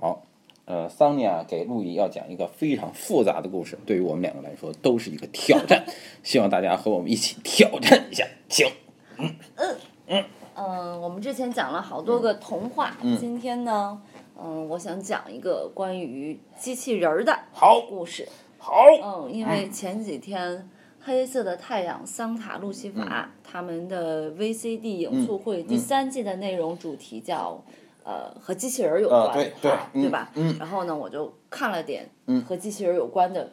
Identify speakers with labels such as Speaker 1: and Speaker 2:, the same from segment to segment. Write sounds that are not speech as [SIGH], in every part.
Speaker 1: 好，呃，桑尼亚给路易要讲一个非常复杂的故事，对于我们两个来说都是一个挑战，希望大家和我们一起挑战一下，请。
Speaker 2: 嗯嗯嗯，我们之前讲了好多个童话，今天呢，嗯，我想讲一个关于机器人儿的
Speaker 1: 好
Speaker 2: 故事。
Speaker 1: 好，
Speaker 2: 嗯，因为前几天《黑色的太阳》桑塔路西法、他们的 VCD 影促会第三季的内容主题叫。呃，和机器人儿有关，
Speaker 1: 啊对对嗯
Speaker 2: 对吧？
Speaker 1: 嗯
Speaker 2: 然后呢，我就看了点和机器人儿有关的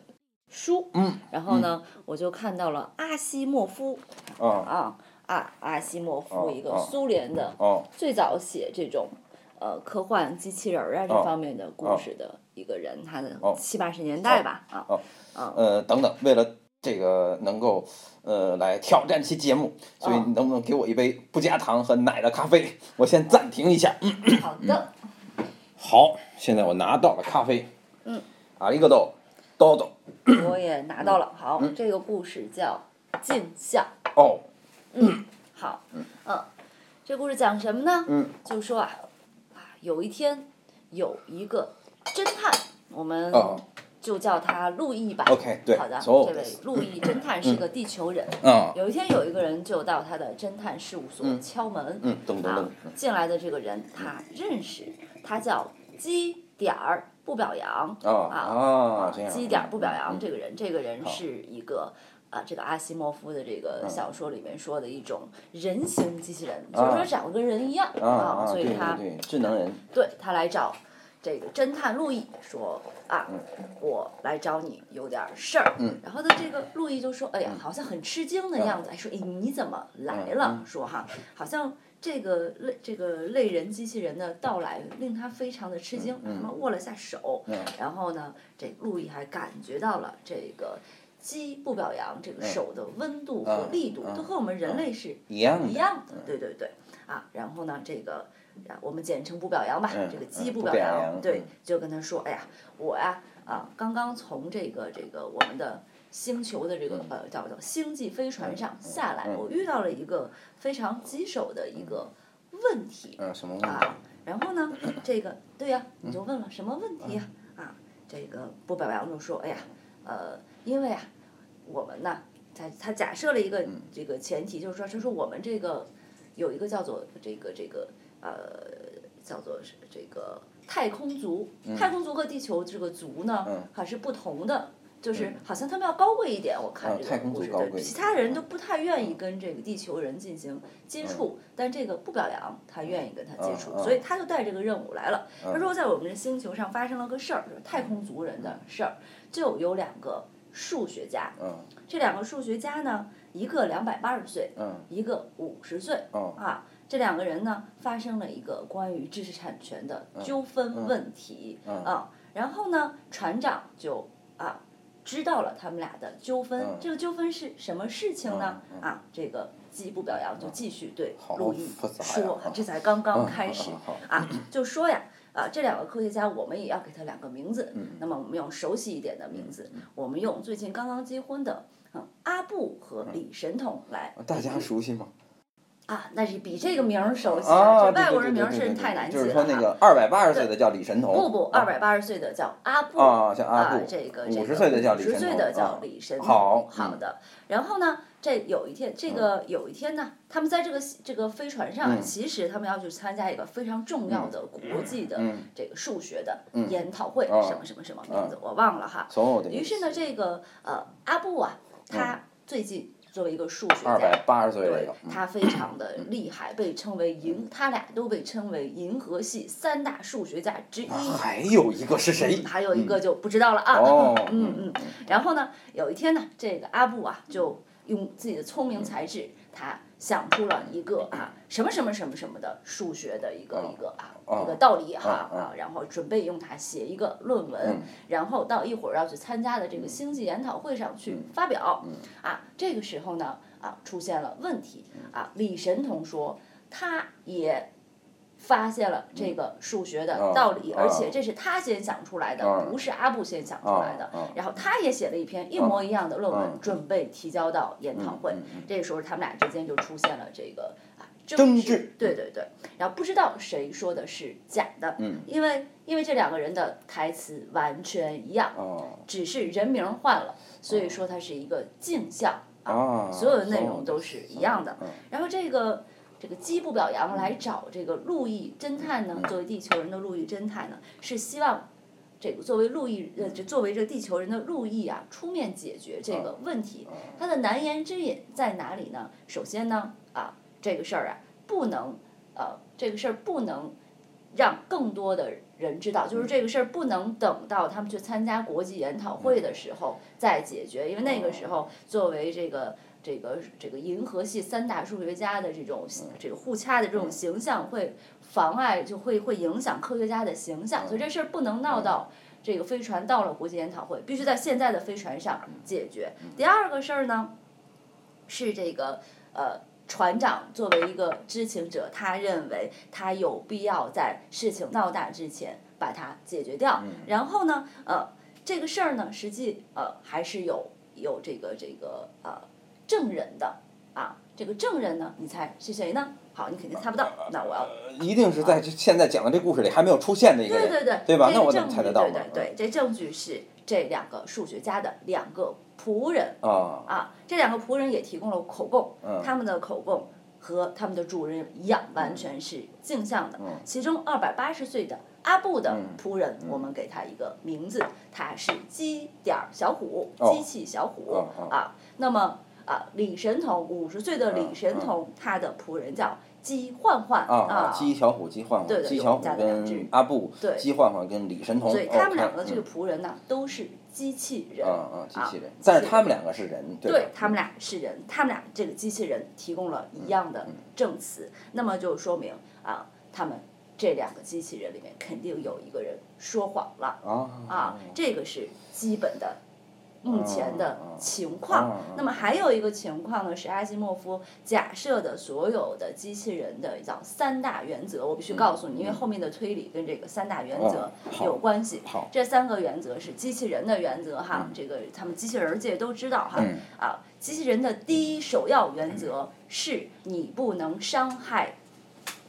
Speaker 2: 书，
Speaker 1: 嗯，
Speaker 2: 然后呢，我就看到了阿西莫夫，
Speaker 1: 啊，
Speaker 2: 啊，阿阿西莫夫一个苏联的
Speaker 1: 哦，
Speaker 2: 最早写这种呃科幻机器人儿啊这
Speaker 1: 哦
Speaker 2: 方面的故事的一个人，他的
Speaker 1: 哦
Speaker 2: 七八十年代吧，啊，
Speaker 1: 哦呃，等等，为了这个能够呃来挑战期节目，所以
Speaker 2: 哦
Speaker 1: 你能不能给我一杯不加糖和奶的咖啡？我先暂停一下。嗯，
Speaker 2: 好的，[CLEARS THROAT]
Speaker 1: 好，现在我拿到了咖啡。
Speaker 2: 嗯，
Speaker 1: 阿里个多，多多。
Speaker 2: 我也拿到了。好，
Speaker 1: 嗯
Speaker 2: 这个故事叫《镜像》。
Speaker 1: 哦，嗯
Speaker 2: 好，嗯，这故事讲什么呢？
Speaker 1: 嗯，
Speaker 2: 就说啊，啊，有一天有一个侦探，我们
Speaker 1: 哦
Speaker 2: 就叫他路易吧。
Speaker 1: OK，对
Speaker 2: 好的，这位路易侦探是个地球人。
Speaker 1: 嗯，
Speaker 2: 有一天，有一个人就到他的侦探事务所敲门。
Speaker 1: 嗯，
Speaker 2: 进来的这个人他认识，他叫基点儿不表扬。
Speaker 1: 啊啊，这样。
Speaker 2: 鸡点儿不表扬
Speaker 1: 嗯
Speaker 2: 这个人，这个人是一个。啊，这个阿西莫夫的这
Speaker 1: 嗯
Speaker 2: 个小说里面说的一种人形机器人，就是说长得跟人一样
Speaker 1: 啊啊，
Speaker 2: 所以他
Speaker 1: 智能人。
Speaker 2: 对他来找这个侦探路易说啊，
Speaker 1: 嗯
Speaker 2: 我来找你有点事儿。然后呢，这个路易就说，哎呀，好像很吃惊的样子，哎，说，哎，你怎么来了？说哈，好像这个类这个类人机器人的到来令他非常的吃惊，他们握了下手，然后呢，这路易还感觉到了这个。鸡不表扬这个手的温度和力度，都和我们人类是
Speaker 1: 一样的。
Speaker 2: 一样的，对对对，啊，然后呢，这个啊，我们简称不表扬吧，
Speaker 1: 嗯
Speaker 2: 这个鸡
Speaker 1: 嗯不表
Speaker 2: 扬，对就跟他说，哎呀，我呀啊，刚刚从这个这个我们的星球的这个呃叫叫星际飞船上下来，
Speaker 1: 嗯
Speaker 2: 我遇到了一个非常棘手的一个问题
Speaker 1: 嗯，什么问题？
Speaker 2: 啊，然后呢，这个对呀，你就问了什么问题呀？啊，这个不表扬就说，哎呀，呃，因为啊，我们呢，他他假设了一个这个前提，就是说，他说我们这个有一个叫做这个这个呃叫做是这个太空族，太空族和地球这个族呢，还是不同的。就是好像他们要高贵一点，我看这
Speaker 1: 啊太空
Speaker 2: 个故事，对，
Speaker 1: 族高贵
Speaker 2: 其他人都不太愿意跟这个地球人进行接触，
Speaker 1: 嗯
Speaker 2: 但这个不表扬，他愿意跟他接触，所以他就带这个任务来了。
Speaker 1: 嗯
Speaker 2: 他说，在我们的星球上发生了个事儿，就是太空族人的事儿，就有两个数学家，
Speaker 1: 嗯
Speaker 2: 这两个数学家呢，一个两百八十岁，
Speaker 1: 嗯
Speaker 2: 一个五十岁，
Speaker 1: 哦
Speaker 2: 啊，这两个人呢发生了一个关于知识产权的纠纷问题，啊，然后呢，船长就啊知道了他们俩的纠纷，这个纠纷是什么事情呢？啊，这个既不表扬就继续对
Speaker 1: 好
Speaker 2: 路易说
Speaker 1: 啊，
Speaker 2: 这才刚刚
Speaker 1: 嗯
Speaker 2: 开始啊，就说呀。啊，这两个科学家，我们也要给他两个名字。
Speaker 1: 嗯
Speaker 2: 那么我们用熟悉一点的名字，我们用最近刚刚结婚的，嗯，阿布和李神童来
Speaker 1: 大家熟悉吗？
Speaker 2: 啊，那是比这个名儿熟悉
Speaker 1: 啊，
Speaker 2: 这外国人名儿是太难记了
Speaker 1: 就是说那
Speaker 2: 哈
Speaker 1: 个二百八十岁的叫李神童，
Speaker 2: 不不，
Speaker 1: 啊
Speaker 2: 二百八十岁的叫阿布
Speaker 1: 啊叫阿布
Speaker 2: 这个
Speaker 1: 五十岁的叫李
Speaker 2: 五十岁的叫
Speaker 1: 啊
Speaker 2: 李神童。
Speaker 1: 好
Speaker 2: 的。然后呢，这有一天，这个有一天呢，他们在这个这个飞船上其实他们要去参加一个非常重要的国际的
Speaker 1: 嗯
Speaker 2: 这个数学的研讨会，
Speaker 1: 啊
Speaker 2: 什么什么什么名字我忘了哈。于是呢，这个呃阿布啊，他最近作为一个数学
Speaker 1: 二百
Speaker 2: 家。
Speaker 1: 八十岁了
Speaker 2: 对
Speaker 1: 有，，
Speaker 2: 他非常的厉害，被称为银，他俩都被称为银河系三大数学家之一。
Speaker 1: 还有一个是谁？
Speaker 2: 还有一个就不知道了啊。
Speaker 1: 哦
Speaker 2: 嗯嗯。然后呢，有一天呢，这个阿布啊，就用自己的聪明才智，他想出了一个啊什么什么什么什么的数学的一个一个啊一个道理哈
Speaker 1: 哦
Speaker 2: 啊，然后准备用它写一个论文，然后到一会儿要去参加的这个星际研讨会上去发表。啊，这个时候呢啊出现了问题啊，李神童说他也。发现了这个数学的道理，而且这是他先想出来的，不是阿布先想出来的。然后他也写了一篇一模一样的论文，准备提交到研讨会。这个时候，他们俩之间就出现了这个啊争
Speaker 1: 执
Speaker 2: 对对对，然后不知道谁说的是假的，
Speaker 1: 嗯，
Speaker 2: 因为因为这两个人的台词完全一样，
Speaker 1: 哦
Speaker 2: 只是人名换了，所以说它是一个镜像
Speaker 1: 啊，
Speaker 2: 所有的内容都是一样的
Speaker 1: 嗯。
Speaker 2: 然后这个这个基不表扬来找这个路易侦探呢，作为地球人的路易侦探呢，是希望这个作为路易呃，这作为这个地球人的路易啊，出面解决这个问题。他的难言之隐在哪里呢？首先呢，啊，这个事儿啊，不能呃，这个事儿不能让更多的人知道，就是这个事儿不能等到他们去参加国际研讨会的时候再解决，因为那个时候作为这个。这个这个银河系三大数学家的这种这个互掐的这种形象会妨碍，就会会影响科学家的形象，所以这事儿不能闹到这个飞船到了国际研讨会，必须在现在的飞船上解决。第二个事儿呢，是这个呃。船长作为一个知情者，他认为他有必要在事情闹大之前把它解决掉。然后呢，呃，这个事儿呢，实际呃还是有有这个这个呃证人的啊。这个证人呢，你猜是谁呢？好，你肯定猜不到。那我要
Speaker 1: 一定是在这现在讲的这故事里还没有出现的一个人，
Speaker 2: 对对
Speaker 1: 对吧？
Speaker 2: 这
Speaker 1: 那我怎么猜得到呢？
Speaker 2: 对对对，这证据是这两个数学家的两个仆人
Speaker 1: 啊，
Speaker 2: 啊，这两个仆人也提供了口供，
Speaker 1: 嗯
Speaker 2: 他们的口供和他们的主人一样，完全是镜像的。
Speaker 1: 嗯
Speaker 2: 其中二百八十岁的阿布的仆人，我们给他一个名字，他是机点儿小虎，
Speaker 1: 哦
Speaker 2: 机器小虎啊。那么啊，李神童五十岁的李
Speaker 1: 嗯
Speaker 2: 神童，他的仆人叫鸡焕焕
Speaker 1: 啊啊，鸡小虎、鸡焕焕，
Speaker 2: 对对有
Speaker 1: 鸡小虎跟阿布，
Speaker 2: 对
Speaker 1: 鸡焕焕跟李神童，
Speaker 2: 所以他们
Speaker 1: 哦
Speaker 2: 两个这个
Speaker 1: 嗯
Speaker 2: 仆人呢，都是机器人。
Speaker 1: 啊啊，机器人
Speaker 2: 啊，
Speaker 1: 但是他们两个是人，对
Speaker 2: 他们俩是人，他们俩这个机器人提供了一样的证词，那么就说明啊，他们这两个机器人里面肯定有一个人说谎了
Speaker 1: 啊
Speaker 2: 啊，这个是基本的。目前的情
Speaker 1: 啊
Speaker 2: 况
Speaker 1: 啊，
Speaker 2: 那么还有一个情况呢，是阿西莫夫假设的所有的机器人的叫三大原则，我必须告诉你，因为后面的推理跟这个三大原则有关系。
Speaker 1: 好。
Speaker 2: 这三个原则是机器人的原则哈，这个他们机器人界都知道哈。
Speaker 1: 嗯。
Speaker 2: 啊，机器人的第一首要原则是你不能伤害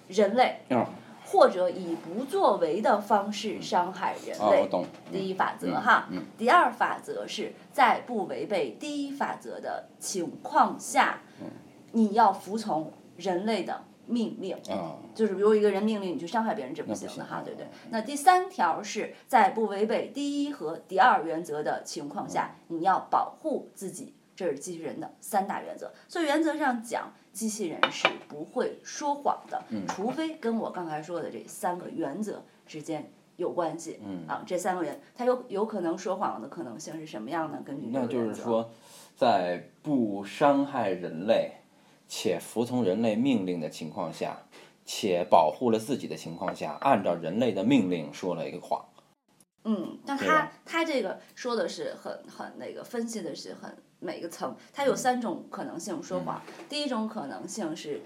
Speaker 2: 人类，
Speaker 1: 啊
Speaker 2: 或者以不作为的方式伤害人
Speaker 1: 啊，
Speaker 2: 类。
Speaker 1: 我懂，
Speaker 2: 第一法则
Speaker 1: 嗯
Speaker 2: 哈，
Speaker 1: 嗯
Speaker 2: 第二法则是在不违背第一法则的情况下，
Speaker 1: 嗯
Speaker 2: 你要服从人类的命令。
Speaker 1: 啊
Speaker 2: 就是比如一个人命令你去伤害别人，这不行的哈，对不对？那第三条是在不违背第一和第二原则的情况下，
Speaker 1: 嗯
Speaker 2: 你要保护自己，这是机器人的三大原则。所以原则上讲，机器人是不会说谎的，
Speaker 1: 嗯
Speaker 2: 除非跟我刚才说的这三个原则之间有关系。
Speaker 1: 嗯
Speaker 2: 啊，这三个原，它有有可能说谎的可能性是什么样呢？根据
Speaker 1: 那就是说，在不伤害人类且服从人类命令的情况下，且保护了自己的情况下，按照人类的命令说了一个谎。
Speaker 2: 嗯，但他他这个说的是很很那个分析的是很每个层，它
Speaker 1: 嗯
Speaker 2: 有三种可能性说谎。第一种可能性是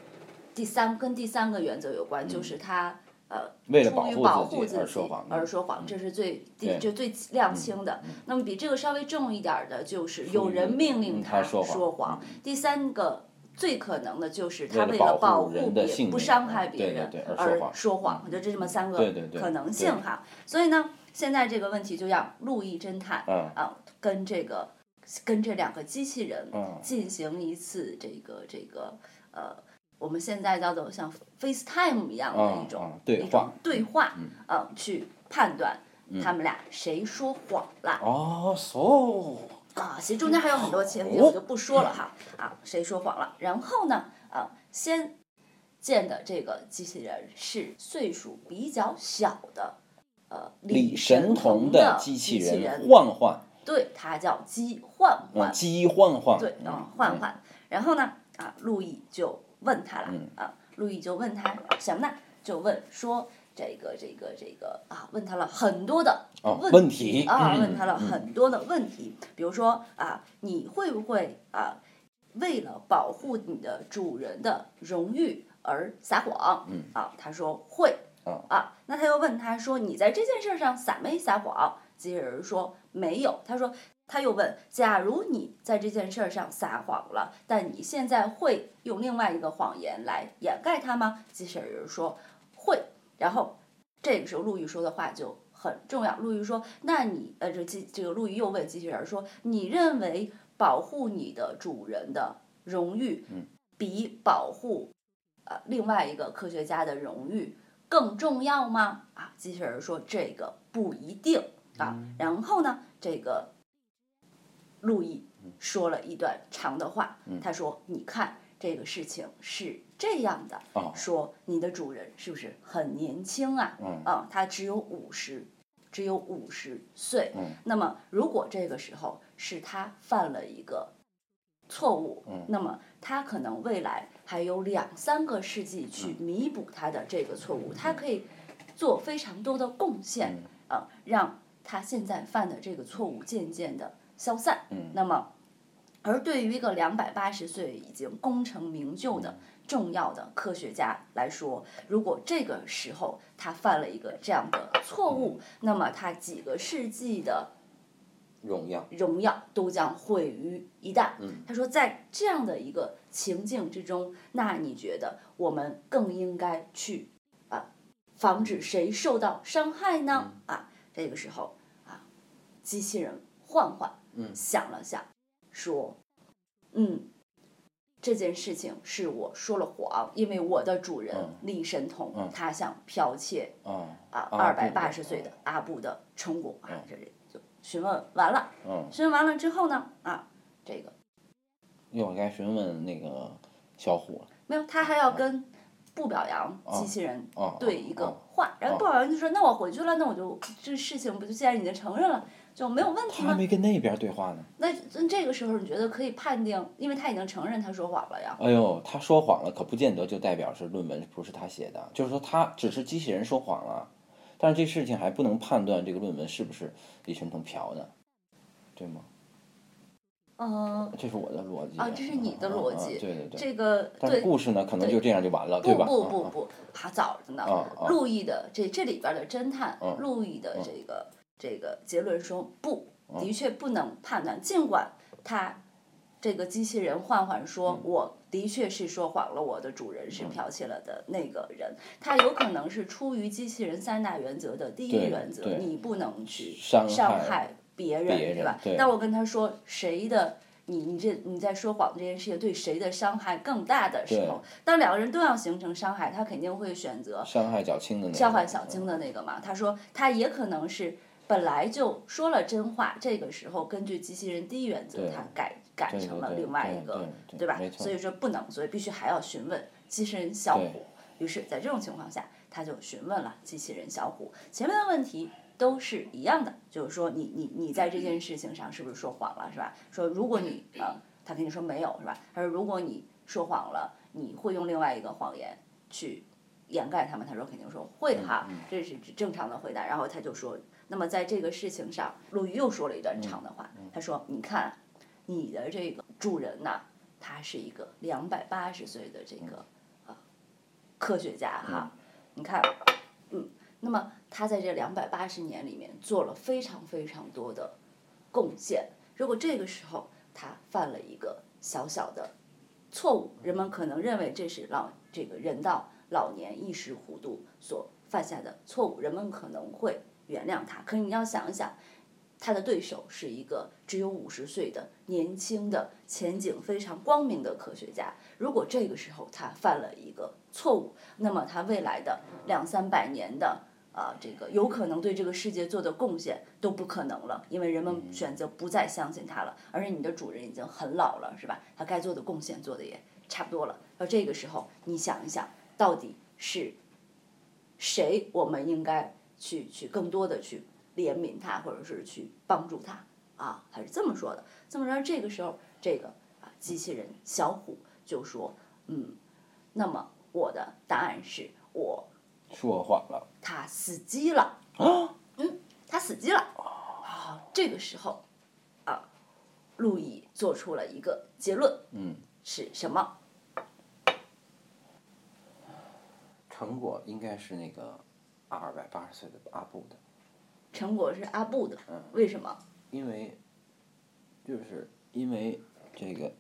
Speaker 2: 第三跟第三个原则有关，就是他呃
Speaker 1: 嗯为了
Speaker 2: 出于
Speaker 1: 保护自己而说谎
Speaker 2: 而说谎，这是最第
Speaker 1: 对
Speaker 2: 就最量轻的。那么比这个稍微重一点儿的，就是有人命令
Speaker 1: 嗯他说谎。
Speaker 2: 第三个。最可能的就是他
Speaker 1: 为了保护
Speaker 2: 别不伤害
Speaker 1: 嗯
Speaker 2: 别人
Speaker 1: 而说谎
Speaker 2: 就这么三个可能性哈。所以呢，现在这个问题就让路易侦探
Speaker 1: 嗯
Speaker 2: 啊跟这个跟这两个机器人
Speaker 1: 嗯
Speaker 2: 进行一次这个这个呃，我们现在叫做像 FaceTime 一样的
Speaker 1: 嗯
Speaker 2: 一种、一种
Speaker 1: 话
Speaker 2: 对话，呃，去判断他们俩谁说谎了。
Speaker 1: 哦，so
Speaker 2: 啊，其实中间还有很多情节，我就不说了哈。啊，谁说谎了？然后呢，啊，先见的这个机器人是岁数比较小的，呃，
Speaker 1: 李
Speaker 2: 神
Speaker 1: 神童
Speaker 2: 的
Speaker 1: 机
Speaker 2: 器
Speaker 1: 器人焕焕，
Speaker 2: 对，它叫鸡焕焕
Speaker 1: 嗯，，鸡焕焕，
Speaker 2: 对，嗯，焕焕。然后呢，啊，路易就问他了，
Speaker 1: 嗯
Speaker 2: 啊，路易就问他什么呢？就问说这个这个这个啊，问他了很多的
Speaker 1: 哦
Speaker 2: 问
Speaker 1: 问题
Speaker 2: 啊，
Speaker 1: 嗯
Speaker 2: 问他了很多的问题，比如说啊，你会不会啊，为了保护你的主人的荣誉而撒谎？
Speaker 1: 嗯
Speaker 2: 啊，他说会。
Speaker 1: 啊
Speaker 2: 啊，那他又问他说：“你在这件事上撒没撒谎？”机器人说：“没有。”他说：“他又问：假如你在这件事儿上撒谎了，但你现在会用另外一个谎言来掩盖它吗？机器人说会。然后这个时候陆毅说的话就很重要。陆毅说：那你呃，这机这个陆毅又问机器人说：你认为保护你的主人的荣誉，比保护呃另外一个科学家的荣誉更重要吗？啊，机器人说这个不一定啊。然后呢，这个。路易说了一段长的话，他说：“你看，这个事情是这样的，说你的主人是不是很年轻啊？啊，他只有五十，只有五十岁。那么，如果这个时候是他犯了一个错误，那么他可能未来还有两三个世纪去弥补他的这个错误，他可以做非常多的贡献，啊，让他现在犯的这个错误渐渐的。”消散。嗯那么，而对于一个两百八十岁已经功成名就的重要的科学家来说，如果这个时候他犯了一个这样的错误，那么他几个世纪的
Speaker 1: 荣耀
Speaker 2: 荣耀都将毁于一旦。嗯他说，在这样的一个情境之中，那你觉得我们更应该去啊，防止谁受到伤害呢？啊，这个时候啊，机器人换换。想了想，说：“嗯，这件事情是我说了谎，因为我的主人李神童他想剽窃啊二百八十岁的阿布的成果啊，这里就询问完了。询问完了之后呢，啊，这个
Speaker 1: 又该询问那个小虎了。
Speaker 2: 没有，他还要跟不表扬机器人对一个话，然后不表扬就说：那我回去了，那我就这事情不就既然已经承认了。”就没有问题吗？
Speaker 1: 他还没跟那边对话呢。
Speaker 2: 那那这个时候你觉得可以判定，因为他已经承认他说谎了呀。
Speaker 1: 哎呦，他说谎了，可不见得就代表是论文不是他写的。就是说，他只是机器人说谎了，但是这事情还不能判断这个论文是不是李晨鹏嫖的，对吗？
Speaker 2: 嗯。
Speaker 1: 这是我的逻辑。
Speaker 2: 啊，这是你的逻辑。
Speaker 1: 对对对。
Speaker 2: 这个。
Speaker 1: 但是故事呢，可能就这样就完了，对吧？
Speaker 2: 不不不不，还早着呢。路易的这这里边的侦探，路易的这个这个结论说不。的确不能判断，尽管他这个机器人焕焕说，我的确是说谎了，我的主人是剽窃了的那个人，他有可能是出于机器人三大原则的第一原则，你不能去伤害别人，对吧？但我跟他说，谁的你你这你在说谎这件事情对谁的伤害更大的时候，当两个人都要形成伤害，他肯定会选择
Speaker 1: 伤害较轻的那个，
Speaker 2: 伤害小轻的那个嘛。他说他也可能是。本来就说了真话，这个时候根据机器人第一原则，他改改成了另外一个，
Speaker 1: 对
Speaker 2: 吧？所以说不能，所以必须还要询问机器人小虎。于是，在这种情况下，他就询问了机器人小虎。前面的问题都是一样的，就是说你你你在这件事情上是不是说谎了，是吧？说如果你呃，他跟你说没有，是吧？他说如果你说谎了，你会用另外一个谎言去掩盖他们？他说肯定说会哈，这是正常的回答。然后他就说。那么在这个事情上，陆羽又说了一段长的话。他说：“你看，你的这个主人呐，他是一个两百八十岁的这个啊科学家哈。你看，嗯，那么他在这两百八十年里面做了非常非常多的贡献。如果这个时候他犯了一个小小的错误，人们可能认为这是让这个人到老年一时糊涂所犯下的错误，人们可能会。”原谅他，可是你要想一想，他的对手是一个只有五十岁的年轻的、前景非常光明的科学家。如果这个时候他犯了一个错误，那么他未来的两三百年的啊，这个有可能对这个世界做的贡献都不可能了，因为人们选择不再相信他了。而且你的主人已经很老了，是吧？他该做的贡献做的也差不多了。而这个时候，你想一想，到底是谁？我们应该。去去更多的去怜悯他，或者是去帮助他啊，他是这么说的。这么着，这个时候，这个啊，机器人小虎就说：“嗯，那么我的答案是我
Speaker 1: 说谎了，
Speaker 2: 他死机了啊，嗯，他死机了啊。这个时候啊，路易做出了一个结论，
Speaker 1: 嗯，
Speaker 2: 是什么？
Speaker 1: 成果应该是那个。二百八十岁的阿布的，
Speaker 2: 成果是阿布的，嗯为什么？
Speaker 1: 因为就是因为这个，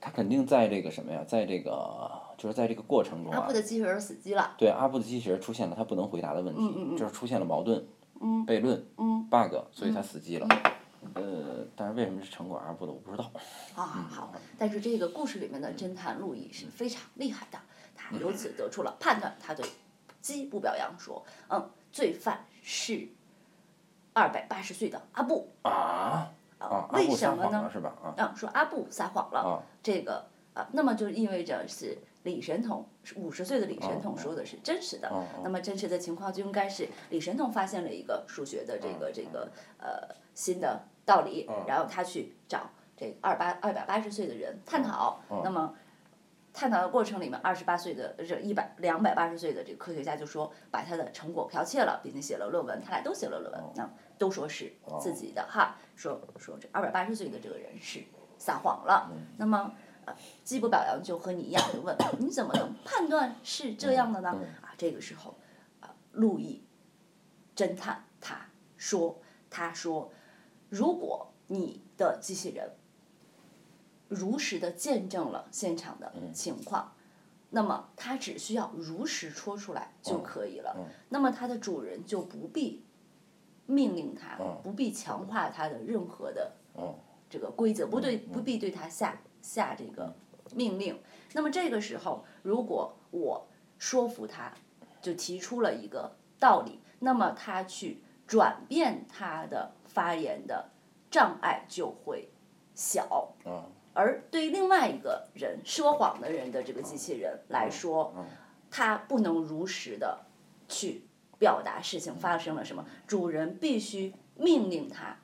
Speaker 1: 他肯定在这个什么呀，在这个就是在这个过程中啊
Speaker 2: 阿布，的机器人死机了，
Speaker 1: 对阿布的机器人出现了他不能回答的问题，
Speaker 2: 嗯嗯嗯
Speaker 1: 就是出现了矛盾、悖论、
Speaker 2: 嗯
Speaker 1: bug，所以他死机了。呃，但是为什么是成果阿布的我不知道。
Speaker 2: 啊，好，但是这个故事里面的侦探路易是非常厉害的，他由此得出了判断，他对基不表扬说，嗯，罪犯是二百八十岁的阿布，
Speaker 1: 啊啊！
Speaker 2: 为什么呢
Speaker 1: 是吧？啊
Speaker 2: 嗯，说阿布撒谎了，
Speaker 1: 啊
Speaker 2: 这个啊，那么就意味着是李神童，五十岁的李神
Speaker 1: 哦
Speaker 2: 童说的是真实的。
Speaker 1: 哦
Speaker 2: 那么真实的情况就应该是李神童发现了一个数学的这个这个呃新的道理，然后他去找这二八二百八十岁的人探讨。那么探讨的过程里面，二十八岁的这一百两百八十岁的这个科学家就说把他的成果剽窃了，并且写了论文，他俩都写了论文，那都说是自己的哈，说说这二百八十岁的这个人是撒谎了。那么呃，基不表扬就和你一样就问，你怎么能判断是这样的呢？啊，这个时候啊，路易侦探他说他说，如果你的机器人如实的见证了现场的情况，那么它只需要如实说出来就可以了。那么它的主人就不必命令它，不必强化它的任何的这个规则，不对，不必对它下下这个命令。那么这个时候，如果我说服他，就提出了一个道理，那么他去转变他的发言的障碍就会小。
Speaker 1: 啊
Speaker 2: 而对于另外一个人说谎的人的这个机器人来说，他不能如实的去表达事情发生了什么，主人必须命令他，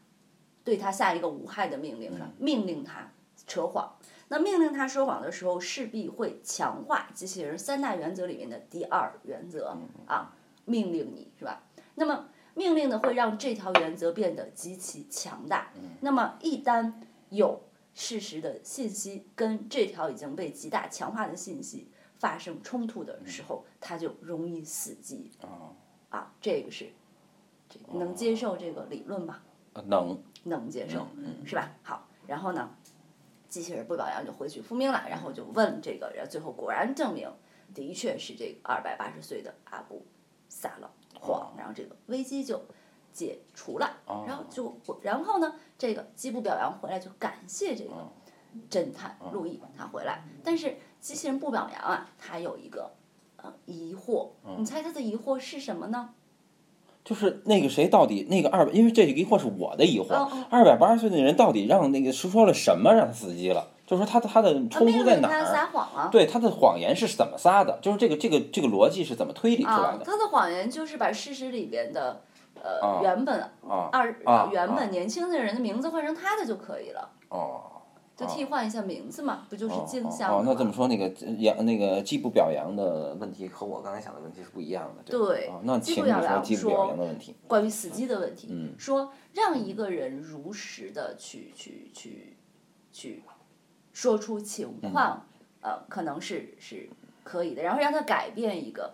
Speaker 2: 对他下一个无害的命令？命令他扯谎。那命令他说谎的时候，势必会强化机器人三大原则里面的第二原则啊，命令你是吧？那么命令呢，会让这条原则变得极其强大。那么一旦有事实的信息跟这条已经被极大强化的信息发生冲突的时候，它就容易死机。啊，这个是，这能接受这个理论吗？
Speaker 1: 呃能
Speaker 2: 能接受，是吧？好，然后呢，机器人不表扬就回去复命了，然后就问这个，然后最后果然证明，的确是这个二百八十岁的阿布撒了谎，然后这个危机就解除了，然后就然后呢，这个基布表扬回来就感谢这个侦探路易他回来，但是机器人不表扬啊，他有一个呃疑惑，你猜他的疑惑是什么呢？
Speaker 1: 就是那个谁到底那个二百，因为这个疑惑是我的疑惑二百八十岁的人到底让那个是说了什么让他死机了？就是说他的他的冲突在哪
Speaker 2: 儿他撒
Speaker 1: 儿？
Speaker 2: 谎啊。
Speaker 1: 对，他的谎言是怎么撒的？就是这个这个这个逻辑是怎么推理出来
Speaker 2: 啊，
Speaker 1: 的？
Speaker 2: 他的谎言就是把事实里边的呃、
Speaker 1: 啊
Speaker 2: 原本
Speaker 1: 啊
Speaker 2: 二、原本年轻的人的名字换成他的就可以了，
Speaker 1: 哦。
Speaker 2: 就替换一下名字嘛，不就是
Speaker 1: 哦
Speaker 2: 镜
Speaker 1: 哦
Speaker 2: 像？
Speaker 1: 哦那这么说，那个扬那个既不表扬的问题和我刚才想的问题是不一样的，吧
Speaker 2: 对
Speaker 1: 哦那请你
Speaker 2: 基不表扬
Speaker 1: 基不表扬的问题。
Speaker 2: 关于死机的问题，
Speaker 1: 嗯
Speaker 2: 说让一个人如实的去去去去说出情况，
Speaker 1: 嗯
Speaker 2: 呃，可能是是可以的，然后让他改变一个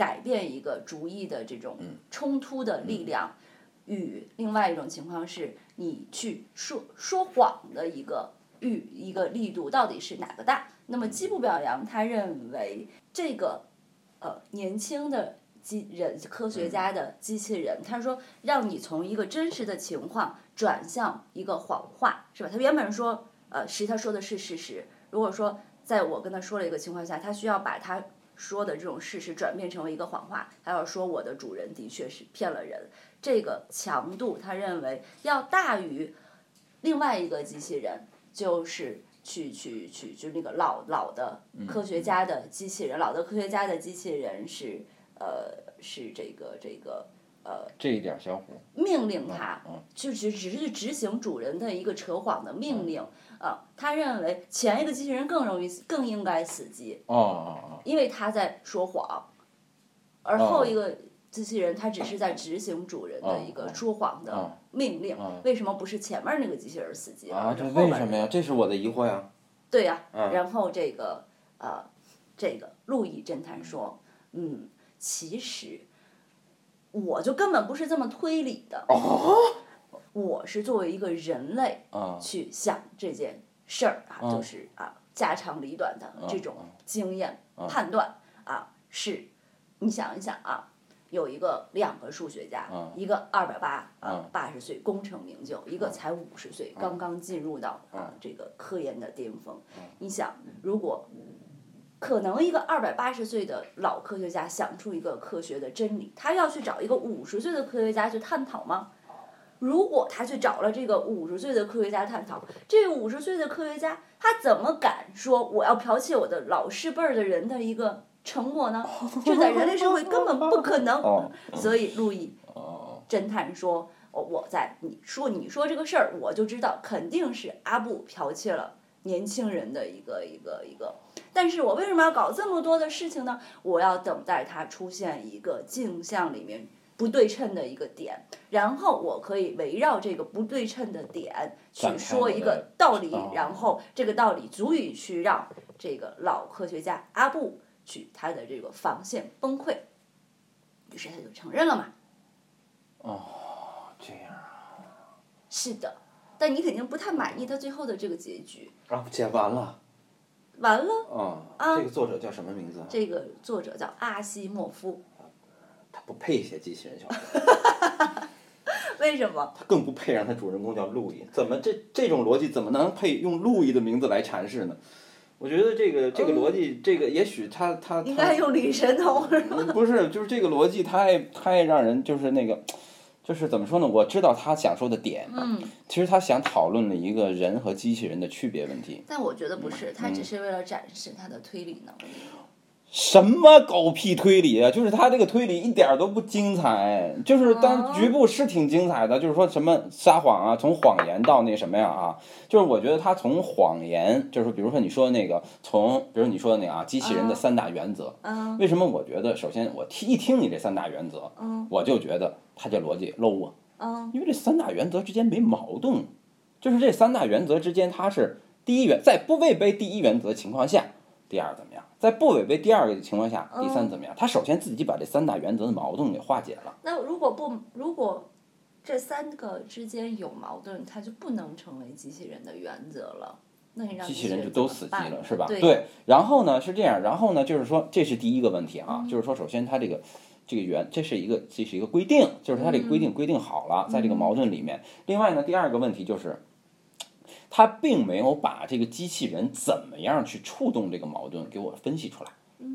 Speaker 2: 改变一个主意的这种
Speaker 1: 嗯
Speaker 2: 冲突的力量，与另外一种情况是你去说说谎的一个欲一个力度到底是哪个大？那么基不表扬他认为这个呃年轻的机人科学家的机器人，他说让你从一个真实的情况转向一个谎话，是吧？他原本说呃，实际他说的是事实。如果说在我跟他说了一个情况下，他需要把他说的这种事实转变成为一个谎话，他要说我的主人的确是骗了人，这个强度他认为要大于另外一个机器人，就是去去去，就是那个老老的科学家的机器人，老的科学家的机器人是呃是这个这个
Speaker 1: 这一点儿小虎，
Speaker 2: 命令他
Speaker 1: 嗯，
Speaker 2: 就只只是去执行主人的一个扯谎的命令呃、他认为前一个机器人更容易死更应该死机，
Speaker 1: 哦哦
Speaker 2: 因为他在说谎，而后一个机器人他只是在执行主人的一个说谎的
Speaker 1: 哦
Speaker 2: 命令，为什么不是前面那个机器人死机？
Speaker 1: 哦，啊，这为什么呀？这是我的疑惑呀。
Speaker 2: 对呀、
Speaker 1: 嗯。
Speaker 2: 然后这个呃，这个路易侦探说，嗯，其实我就根本不是这么推理的。
Speaker 1: 哦？
Speaker 2: 我是作为一个人类
Speaker 1: 啊。
Speaker 2: 去想这件事儿啊，
Speaker 1: 嗯
Speaker 2: 就是啊家长里短的这种经验判断啊，是，你想一想啊。有一个两个数学家，
Speaker 1: 嗯
Speaker 2: 一个二百八啊八十岁功成名就，一个才五十岁刚刚进入到啊。这个科研的巅峰。你想，如果可能一个二百八十岁的老科学家想出一个科学的真理，他要去找一个五十岁的科学家去探讨吗？如果他去找了这个五十岁的科学家探讨，这个五十岁的科学家他怎么敢说我要剽窃我的老师辈儿的人的一个成果呢？[LAUGHS] 这在人类社会根本不可能。
Speaker 1: 哦
Speaker 2: 所以路易
Speaker 1: 哦
Speaker 2: 侦探说：“我我在你说你说这个事儿，我就知道肯定是阿布剽窃了年轻人的一个一个一个。但是我为什么要搞这么多的事情呢？我要等待它出现一个镜像里面不对称的一个点，然后我可以围绕这个不对称的点去说一个道理，
Speaker 1: 哦
Speaker 2: 然后这个道理足以去让这个老科学家阿布去他的这个防线崩溃。于是他就承认了嘛。”
Speaker 1: 哦这样啊
Speaker 2: 是的，但你肯定不太满意他最后的这个结局。
Speaker 1: 啊，解完了。
Speaker 2: 完了，
Speaker 1: 嗯，这个作者叫什么名字？
Speaker 2: 这个作者叫阿西莫夫，
Speaker 1: 他不配写机器人小说，[LAUGHS]
Speaker 2: 为什么？
Speaker 1: 他更不配让他主人公叫路易。怎么这这种逻辑怎么能配用路易的名字来阐释呢？我觉得这个这个逻辑，这个也许他他他
Speaker 2: 应该用李神童是吗？
Speaker 1: 不是，就是这个逻辑太太让人就是那个，就是怎么说呢？我知道他想说的点，
Speaker 2: 嗯，
Speaker 1: 其实他想讨论了一个人和机器人的区别问题。
Speaker 2: 但我觉得不是，他只是为了展示他的推理能力。
Speaker 1: 什么狗屁推理啊！就是他这个推理一点儿都不精彩，就是当局部是挺精彩的，就是说什么撒谎啊，从谎言到那什么呀啊，就是我觉得他从谎言，就是比如说你说的那个，从比如你说的那个啊，机器人的三大原则，
Speaker 2: 嗯
Speaker 1: 为什么我觉得首先我听一听你这三大原则，
Speaker 2: 嗯
Speaker 1: 我就觉得他这逻辑 low 啊，
Speaker 2: 嗯
Speaker 1: 因为这三大原则之间没矛盾，就是这三大原则之间它是第一原在不违背第一原则的情况下，第二怎么样？在不违背第二个的情况下，第三怎么样？他首先自己把这三大原则的矛盾给化解了。
Speaker 2: 那如果不如果这三个之间有矛盾，它就不能成为机器人的原则了。那你让
Speaker 1: 机
Speaker 2: 器
Speaker 1: 器人就都死机了，是吧？
Speaker 2: 对
Speaker 1: 然后呢是这样，然后呢就是说这是第一个问题
Speaker 2: 嗯
Speaker 1: 啊，就是说首先它这个这个原这是一个这是一个规定，就是它这个规
Speaker 2: 嗯
Speaker 1: 定规定好了，在这个矛盾里面。另外呢，第二个问题就是。他并没有把这个机器人怎么样去触动这个矛盾给我分析出来，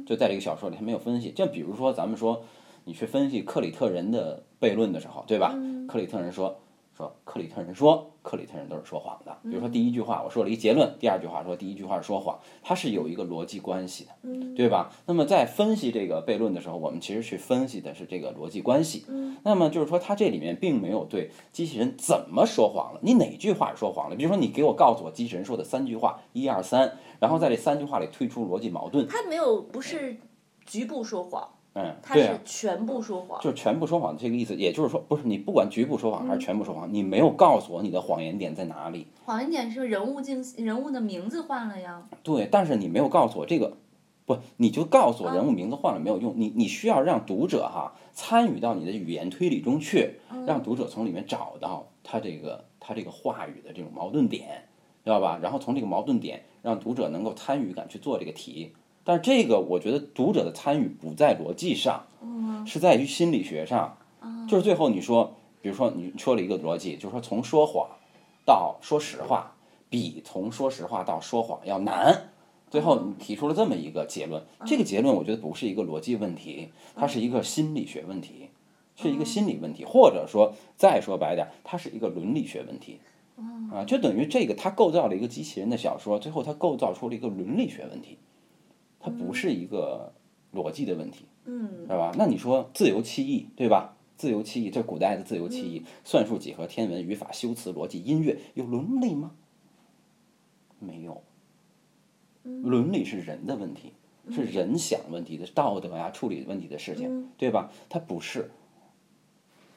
Speaker 1: 就在这个小说里他没有分析。就比如说咱们说，你去分析克里特人的悖论的时候，对吧？克里特人说说克里特人说克里特人都是说谎的。比如说第一句话我说了一结论，第二句话说第一句话是说谎，它是有一个逻辑关系的，对吧？那么在分析这个悖论的时候，我们其实去分析的是这个逻辑关系。那么就是说，它这里面并没有对机器人怎么说谎了，你哪句话说谎了？比如说你给我告诉我机器人说的三句话，一二三，然后在这三句话里推出逻辑矛盾，
Speaker 2: 它没有不是局部说谎，
Speaker 1: 嗯，
Speaker 2: 他
Speaker 1: 对。
Speaker 2: 全部说谎。
Speaker 1: 就是全部说谎这个意思，也就是说，不是你不管局部说谎还是全部说谎，你没有告诉我你的谎言点在哪里。
Speaker 2: 谎言点是人物镜人物的名字换了呀。
Speaker 1: 对，但是你没有告诉我这个，不，你就告诉我人物名字换了没有用，你你需要让读者哈参与到你的语言推理中去，让读者从里面找到他这个他这个话语的这种矛盾点，知道吧？然后从这个矛盾点让读者能够参与感去做这个题。但是这个我觉得读者的参与不在逻辑上，是在于心理学上，就是最后你说，比如说你说了一个逻辑，就是说从说谎到说实话，比从说实话到说谎要难。最后你提出了这么一个结论，这个结论我觉得不是一个逻辑问题，它是一个心理学问题，是一个心理问题，或者说再说白点儿，它是一个伦理学问题。啊，就等于这个，它构造了一个机器人的小说，最后它构造出了一个伦理学问题，它不是一个逻辑的问题，
Speaker 2: 嗯
Speaker 1: 知道吧？那你说自由期义，对吧？自由期义，这古代的自由期义，算术、几何、天文、语法、修辞、逻辑、音乐，有伦理吗？没有。伦理是人的问题，是人想问题的道德呀、处理问题的事情，对吧？它不是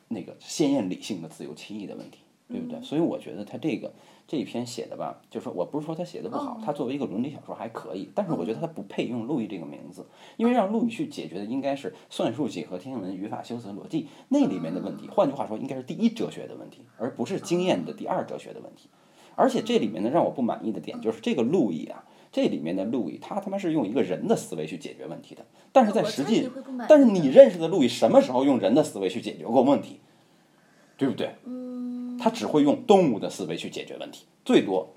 Speaker 1: 那个鲜艳理性的自由期义的问题。对不对？所以我觉得它这个这一篇写的吧，就是说我不是说他写的不好，他作为一个伦理小说还可以，但是我觉得他不配用陆毅这个名字，因为让陆毅去解决的应该是算术几何、天文、语法、修辞、逻辑那里面的问题。换句话说，应该是第一哲学的问题，而不是经验的第二哲学的问题。而且这里面呢，让我不满意的点就是这个陆毅啊，这里面的路易他他妈是用一个人的思维去解决问题的，但是在实际，但是你认识的路易什么时候用人的思维去解决过问题？对不对？他只会用动物的思维去解决问题，最多，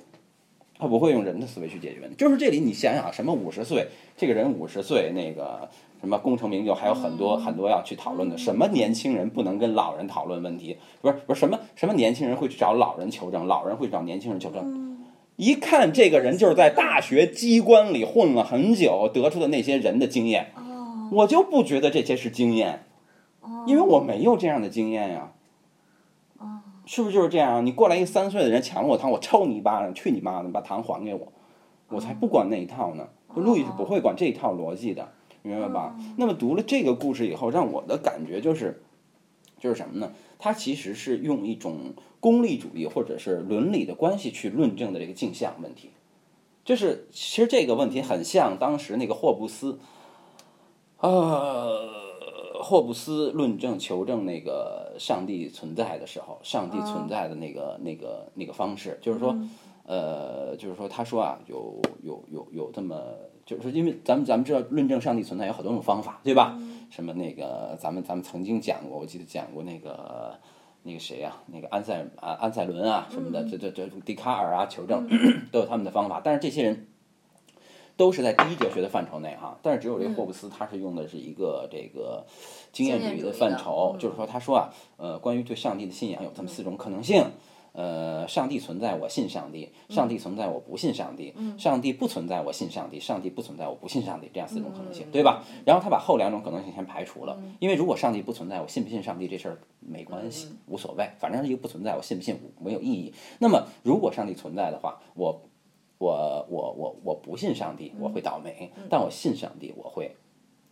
Speaker 1: 他不会用人的思维去解决问题。就是这里你想想，什么五十岁，这个人五十岁，那个什么功成名就，还有很多很多要去讨论的。什么年轻人不能跟老人讨论问题？不是不是什么什么年轻人会去找老人求证，老人会找年轻人求证。一看这个人就是在大学机关里混了很久得出的那些人的经验，我就不觉得这些是经验，因为我没有这样的经验呀。是不是就是这样？你过来一个三岁的人抢了我糖，我抽你一巴掌，去你妈的，把糖还给我，我才不管那一套呢。路易是不会管这一套逻辑的，明白吧？那么读了这个故事以后，让我的感觉就是，就是什么呢？他其实是用一种功利主义或者是伦理的关系去论证的这个镜像问题，就是其实这个问题很像当时那个霍布斯，呃。霍布斯论证求证那个上帝存在的时候，上帝存在的那个那个那个方式，就是说，呃，就是说，他说啊，有有有有这么，就是说，因为咱们咱们知道论证上帝存在有好多种方法，对吧？什么那个咱们咱们曾经讲过，我记得讲过那个那个谁呀，那个安塞啊安塞伦啊什么的，这这这笛卡尔啊求证 [CLEARS THROAT] 都有他们的方法，但是这些人。都是在第一哲学的范畴内哈，但是只有这个霍布斯，他是用的是一个这个经验主义的范畴，就是说他说啊，呃，关于对上帝的信仰有这么四种可能性，呃，上帝存在，我信上帝；上帝存在，我不信上帝；上帝不存在，我信上帝；上帝不存在，我不信上帝。这样四种可能性，对吧？然后他把后两种可能性先排除了，因为如果上帝不存在，我信不信上帝这事儿没关系，无所谓，反正一个不存在，我信不信没有意义。那么如果上帝存在的话，我。我我我我不信上帝，我会倒霉；但我信上帝，我会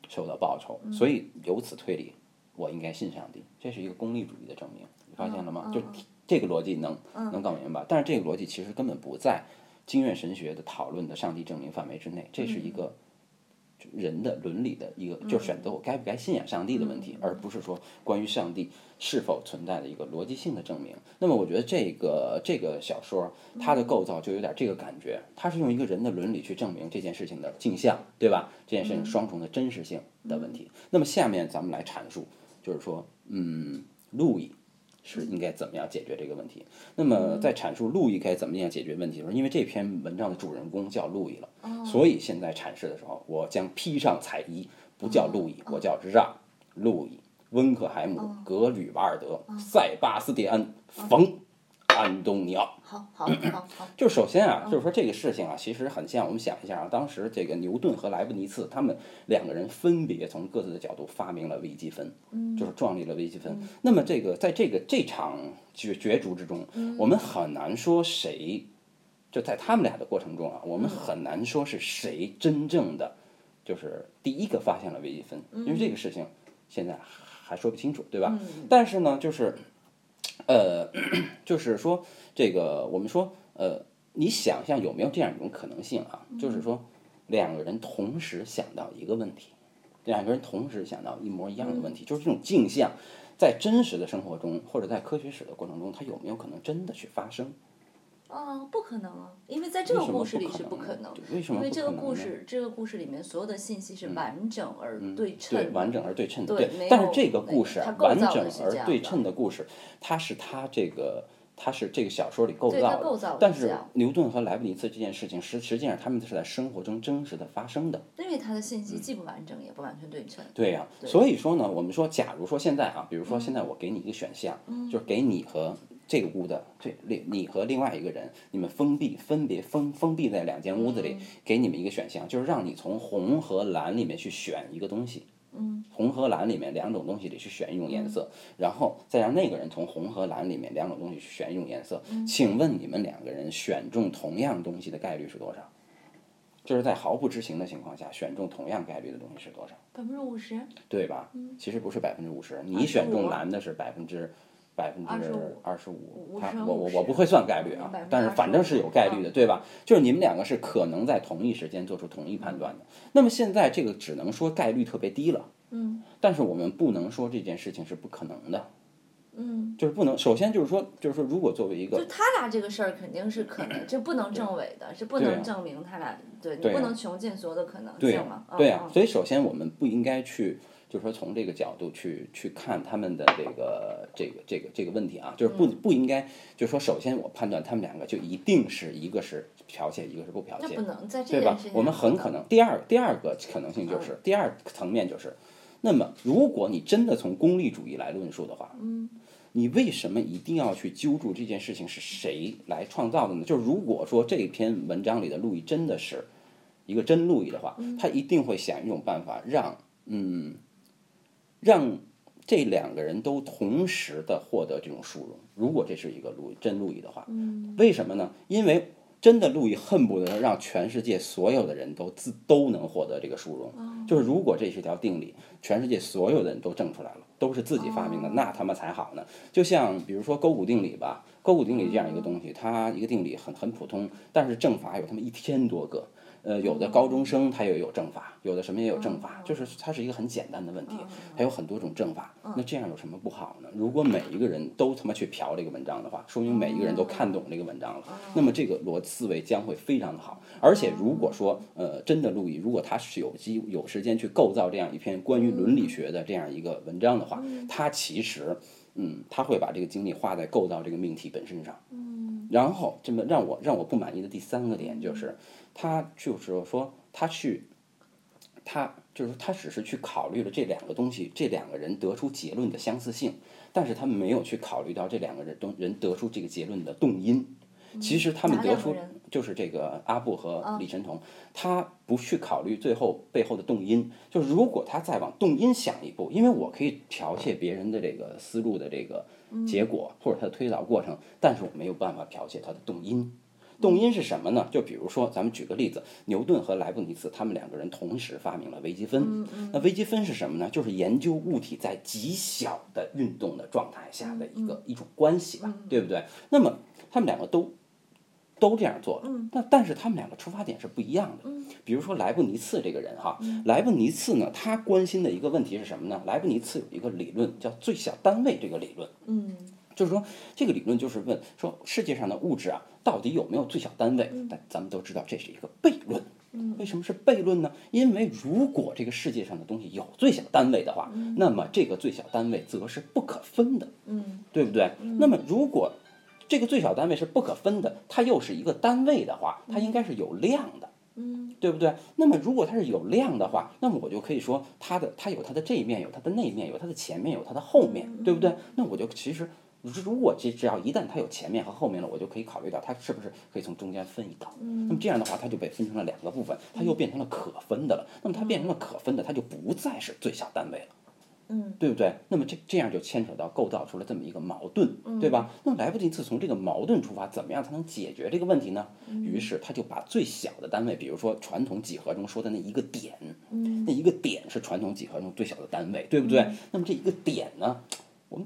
Speaker 1: 受到报酬。所以由此推理，我应该信上帝。这是一个功利主义的证明，你发现了吗？就这个逻辑能能搞明白？但是这个逻辑其实根本不在经验神学的讨论的上帝证明范围之内。这是一个。人的伦理的一个，就是选择我该不该信仰上帝的问题，而不是说关于上帝是否存在的一个逻辑性的证明。那么，我觉得这个这个小说它的构造就有点这个感觉，它是用一个人的伦理去证明这件事情的镜像，对吧？这件事情双重的真实性的问题。那么，下面咱们来阐述，就是说，嗯，路易。是应该怎么样解决这个问题？那么在阐述路易该怎么样解决问题的时候，因为这篇文章的主人公叫路易了，所以现在阐释的时候，我将披上彩衣，不叫路易，我叫让路易、温克海姆、格吕瓦尔德、塞巴斯蒂安、冯。安东尼奥，
Speaker 2: 好好好好，[CLEARS THROAT]
Speaker 1: 就首先啊，就是说这个事情啊，其实很像我们想一下啊，当时这个牛顿和莱布尼茨他们两个人分别从各自的角度发明了微积分，嗯。就是创立了微积分。那么这个在这个这场角角逐之中，我们很难说谁，就在他们俩的过程中啊，我们很难说是谁真正的就是第一个发现了微积分，因为这个事情现在还说不清楚，对吧？但是呢，就是。呃，就是说，这个我们说，呃，你想象有没有这样一种可能性啊？就是说，两个人同时想到一个问题，两个人同时想到一模一样的问题，就是这种镜像，在真实的生活中或者在科学史的过程中，它有没有可能真的去发生？
Speaker 2: 啊，不可能啊！因为在这个故事里是不可能，
Speaker 1: 为什么？
Speaker 2: 因为这个故事，这个故事里面所有的信息是完整而对称，
Speaker 1: 对完整而对称的。
Speaker 2: 对，
Speaker 1: 但是这个故事啊，完整而对称的故事，它是它这个，它是这个小说里构造的。但是牛顿和莱布尼茨这件事情，实实际上他们是在生活中真实的发生的。
Speaker 2: 因为它的信息既不完整，也不完全对称。
Speaker 1: 对呀，所以说呢，我们说，假如说现在啊，比如说现在我给你一个选项，就是给你和。这个屋的这另你和另外一个人，你们封闭分别封封闭在两间屋子里，给你们一个选项，就是让你从红和蓝里面去选一个东西。
Speaker 2: 嗯。
Speaker 1: 红和蓝里面两种东西里去选一种颜色，然后再让那个人从红和蓝里面两种东西去选一种颜色。请问你们两个人选中同样东西的概率是多少？就是在毫不知情的情况下选中同样概率的东西是多少？
Speaker 2: 百分之五十。
Speaker 1: 对吧？其实不是百分之五十，你选中蓝的是百分之。百分之二十
Speaker 2: 五，
Speaker 1: 他我我我不会算概率啊，但是反正是有概率的，对吧？就是你们两个是可能在同一时间做出同一判断的。那么现在这个只能说概率特别低了，
Speaker 2: 嗯，
Speaker 1: 但是我们不能说这件事情是不可能的。
Speaker 2: 嗯，
Speaker 1: 就是不能。首先就是说，就是说，如果作为一个，
Speaker 2: 就他俩这个事儿肯定是可能，这不能证伪的，是不能证明他俩对你不能穷尽所有的可能性嘛？
Speaker 1: 对呀，所以首先我们不应该去，就是说从这个角度去去看他们的这个这个这个这个问题啊，就是不不应该，就是说首先我判断他们两个就一定是一个是剽窃，一个是不剽窃，
Speaker 2: 不能在这
Speaker 1: 对吧？我们很可能第二第二个可能性就是第二层面就是，那么如果你真的从功利主义来论述的话，
Speaker 2: 嗯。
Speaker 1: 你为什么一定要去揪住这件事情是谁来创造的呢？就是如果说这篇文章里的路易真的是一个真路易的话，他一定会想一种办法让嗯让这两个人都同时的获得这种殊荣。如果这是一个路真路易的话，为什么呢？因为真的路易恨不得让全世界所有的人都自都能获得这个殊荣。就是如果这是条定理，全世界所有的人都证出来了。都是自己发明的，那他妈才好呢。就像比如说勾股定理吧，勾股定理这样一个东西，它一个定理很很普通，但是证法有他妈一千多个。呃，有的高中生他也有政法，有的什么也有政法，就是它是一个很简单的问题，还有很多种政法。那这样有什么不好呢？如果每一个人都他妈去嫖这个文章的话，说明每一个人都看懂这个文章了，那么这个逻思维将会非常的好。而且如果说呃真的路易，如果他是有机有时间去构造这样一篇关于伦理学的这样一个文章的话，他其实嗯他会把这个精力花在构造这个命题本身上。然后这么让我让我不满意的第三个点就是。他就是说，他去，他就是他只是去考虑了这两个东西，这两个人得出结论的相似性，但是他们没有去考虑到这两个人东人得出这个结论的动因。其实他们得出就是这个阿布和李晨彤，他不去考虑最后背后的动因。就是如果他再往动因想一步，因为我可以剽窃别人的这个思路的这个结果或者他的推导过程，但是我没有办法剽窃他的动因。动因是什么呢？就比如说，咱们举个例子，牛顿和莱布尼茨他们两个人同时发明了微积分。那微积分是什么呢？就是研究物体在极小的运动的状态下的一个一种关系吧，对不对？那么他们两个都都这样做了，那但是他们两个出发点是不一样的。比如说莱布尼茨这个人哈，莱布尼茨呢，他关心的一个问题是什么呢？莱布尼茨有一个理论叫最小单位这个理论。
Speaker 2: 嗯。
Speaker 1: 就是说，这个理论就是问说，世界上的物质啊，到底有没有最小单位？但咱们都知道，这是一个悖论。为什么是悖论呢？因为如果这个世界上的东西有最小单位的话，那么这个最小单位则是不可分的，对不对？那么如果这个最小单位是不可分的，它又是一个单位的话，它应该是有量的，对不对？那么如果它是有量的话，那么我就可以说，它的它有它的这一面，有它的那一面，有它的前面，有它的后面，对不对？那我就其实。如果这只要一旦它有前面和后面了，我就可以考虑到它是不是可以从中间分一刀。那么这样的话，它就被分成了两个部分，它又变成了可分的了。那么它变成了可分的，它就不再是最小单位了，
Speaker 2: 嗯，
Speaker 1: 对不对？那么这这样就牵扯到构造出了这么一个矛盾，对吧？那么莱布尼茨从这个矛盾出发，怎么样才能解决这个问题呢？于是他就把最小的单位，比如说传统几何中说的那一个点，那一个点是传统几何中最小的单位，对不对？那么这一个点呢，我们。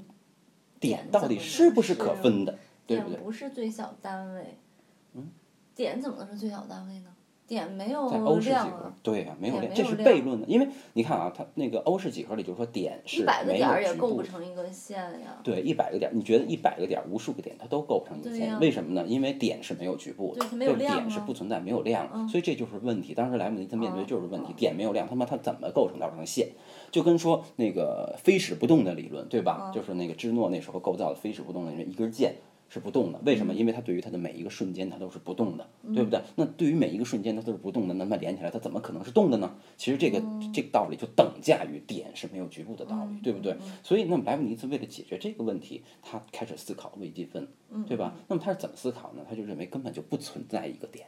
Speaker 1: 点到底是不是可分的？对不对？
Speaker 2: 不是最小单位。
Speaker 1: 嗯。
Speaker 2: 点怎么能是最小单位呢？点没有
Speaker 1: 量啊。对呀，没有量，这是悖论的。因为你看啊，它那个欧式几何里就是说点是
Speaker 2: 一百个点也构不成一个线呀。
Speaker 1: 对，一百个点，你觉得一百个点，无数个点，它都构不成一个线？为什么呢？因为点是没有局部的，
Speaker 2: 对
Speaker 1: 点是不存在，没有量，所以这就是问题。当时莱姆尼茨面对就是问题，点没有量，他妈他怎么构成造成线？就跟说那个非使不动的理论，对吧？就是那个芝诺那时候构造的非使不动的，一根箭是不动的。为什么？因为它对于它的每一个瞬间，它都是不动的，对不对？那对于每一个瞬间，它都是不动的，那么连起来，它怎么可能是动的呢？其实这个这个道理就等价于点是没有局部的道理，对不对？所以，那么莱布尼茨为了解决这个问题，他开始思考微积分，对吧？那么他是怎么思考呢？他就认为根本就不存在一个点。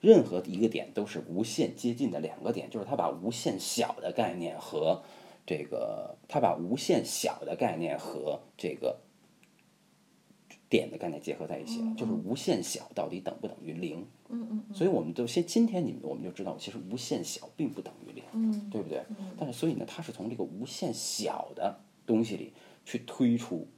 Speaker 1: 任何一个点都是无限接近的两个点，就是他把无限小的概念和这个，他把无限小的概念和这个点的概念结合在一起了，就是无限小到底等不等于零？
Speaker 2: 嗯嗯。
Speaker 1: 所以我们就先今天你们我们就知道，其实无限小并不等于零，
Speaker 2: 嗯，
Speaker 1: 对不对？但是所以呢，它是从这个无限小的东西里去推出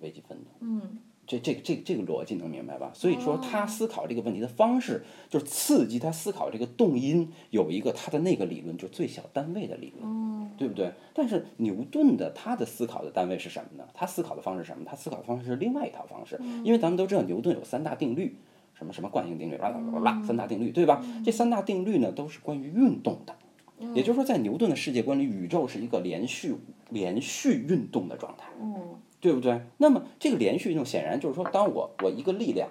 Speaker 1: 微积分的。
Speaker 2: 嗯
Speaker 1: 这这这这个逻辑能明白吧？所以说他思考这个问题的方式，就是刺激他思考这个动因有一个他的那个理论，就是最小单位的理论，
Speaker 2: 哦
Speaker 1: 对不对？但是牛顿的他的思考的单位是什么呢？他思考的方式是什么？他思考的方式是另外一套方式，因为咱们都知道牛顿有三大定律，什么什么惯性定律，啦啦啦啦，三大定律，对吧？这三大定律呢都是关于运动的。也就是说，在牛顿的世界观里，宇宙是一个连续连续运动的状态。
Speaker 2: 哦
Speaker 1: 对不对？那么这个连续运动显然就是说，当我我一个力量，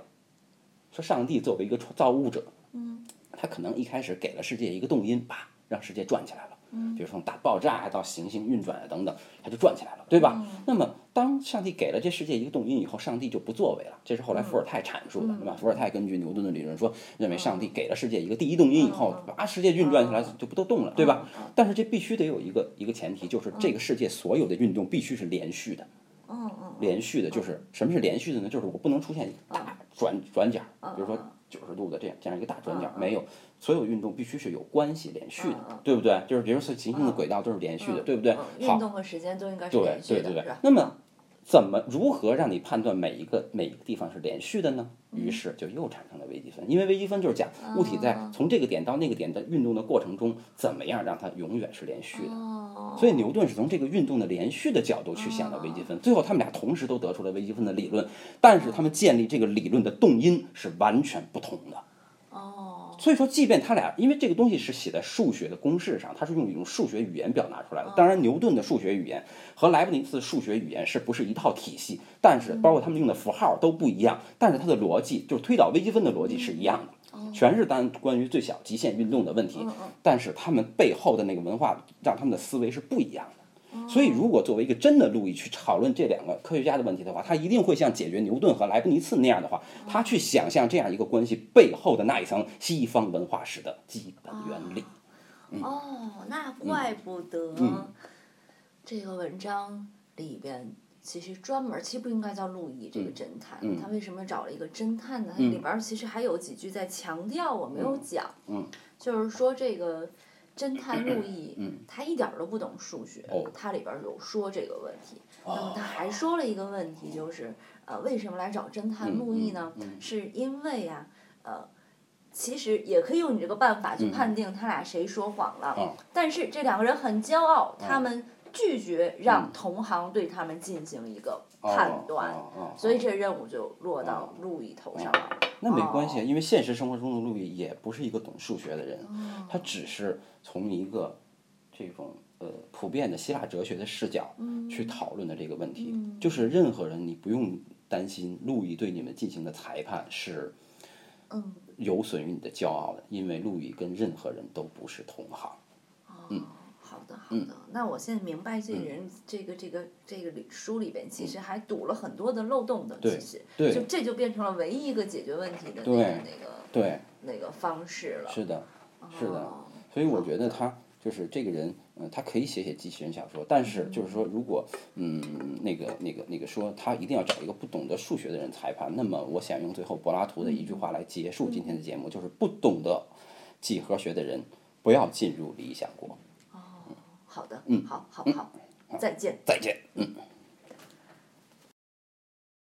Speaker 1: 说上帝作为一个创造物者，
Speaker 2: 嗯，
Speaker 1: 他可能一开始给了世界一个动因，啪，让世界转起来了。嗯，比如从大爆炸到行星运转啊等等，它就转起来了，对吧？那么当上帝给了这世界一个动因以后，上帝就不作为了，这是后来伏尔泰阐述的，对吧？伏尔泰根据牛顿的理论说，认为上帝给了世界一个第一动因以后，啊，世界运转起来就不都动了，对吧？但是这必须得有一个一个前提，就是这个世界所有的运动必须是连续的。
Speaker 2: 嗯嗯
Speaker 1: 连续的，就是什么是连续的呢？就是我不能出现一个大转转角，比如说九十度的这样这样一个大转角，没有，所有运动必须是有关系连续的，对不对？就是比如说行星的轨道都是连续的，对不对？好，
Speaker 2: 运动和时间都应该连续的，
Speaker 1: 对对对。那么怎么如何让你判断每一个每一个地方是连续的呢？于是就又产生了微积分，因为微积分就是讲物体在从这个点到那个点的运动的过程中，怎么样让它永远是连续的。
Speaker 2: 哦，
Speaker 1: 所以牛顿是从这个运动的连续的角度去想的微积分，最后他们俩同时都得出了微积分的理论，但是他们建立这个理论的动因是完全不同的。
Speaker 2: 哦，
Speaker 1: 所以说，即便他俩，因为这个东西是写在数学的公式上，它是用一种数学语言表达出来的。当然，牛顿的数学语言和莱布尼茨的数学语言是不是一套体系？但是，包括他们用的符号都不一样，但是它的逻辑就是推导微积分的逻辑是一样的，全是单关于最小极限运动的问题。但是他们背后的那个文化让他们的思维是不一样的。所以，如果作为一个真的路易去讨论这两个科学家的问题的话，他一定会像解决牛顿和莱布尼茨那样的话，他去想象这样一个关系背后的那一层西方文化史的基本原理。
Speaker 2: 哦，那怪不得
Speaker 1: 嗯
Speaker 2: 这个文章里边其实专门儿其实不应该叫路易这个侦探，
Speaker 1: 嗯
Speaker 2: 他为什么找了一个侦探呢？它里边儿其实还有几句在强调我没有讲，
Speaker 1: 嗯
Speaker 2: 就是说这个。侦探路易，
Speaker 1: 嗯。
Speaker 2: 他一点儿都不懂数学，
Speaker 1: 哦。
Speaker 2: 他里边儿有说这个问题。那么他还说了一个问题，就是呃，为什么来找侦探路易呢？
Speaker 1: 嗯。
Speaker 2: 是因为呀、呃，其实也可以用你这个办法去
Speaker 1: 嗯。
Speaker 2: 判定他俩谁说谎了。
Speaker 1: 啊
Speaker 2: 但是这两个人很骄傲，他
Speaker 1: 嗯
Speaker 2: 们拒绝让同行对他们进行一个判断，所以这任务就落到路易头上了。
Speaker 1: 那没关系，
Speaker 2: 哦。
Speaker 1: 因为现实生活中的路易也不是一个懂数学的人，
Speaker 2: 哦
Speaker 1: 他只是从一个这种呃普遍的希腊哲学的视角
Speaker 2: 嗯。
Speaker 1: 去讨论的这个问题。就是任何人，你不用担心路易对你们进行的裁判是
Speaker 2: 嗯。
Speaker 1: 有损于你的骄傲的，因为路易跟任何人都不是同行。
Speaker 2: 哦，好的好的，那我现在明白这个人、这个这个这个里书里边其实还堵了很多的漏洞的，
Speaker 1: 对
Speaker 2: 其实
Speaker 1: 对
Speaker 2: 就这就变成了唯一一个解决问题的那个
Speaker 1: 对
Speaker 2: 那个
Speaker 1: 对，
Speaker 2: 那个方式了。
Speaker 1: 是的，是的。
Speaker 2: 哦
Speaker 1: 所以我觉得他就是这个人，嗯，他可以写写机器人小说，但是就是说，如果嗯那个那个那个说他一定要找一个不懂得数学的人裁判，那么我想用最后柏拉图的一句话来结束今天的节目，就是不懂得几何学的人不要进入理想国。
Speaker 2: 好的，嗯，好好好，再见。
Speaker 1: 再见，嗯。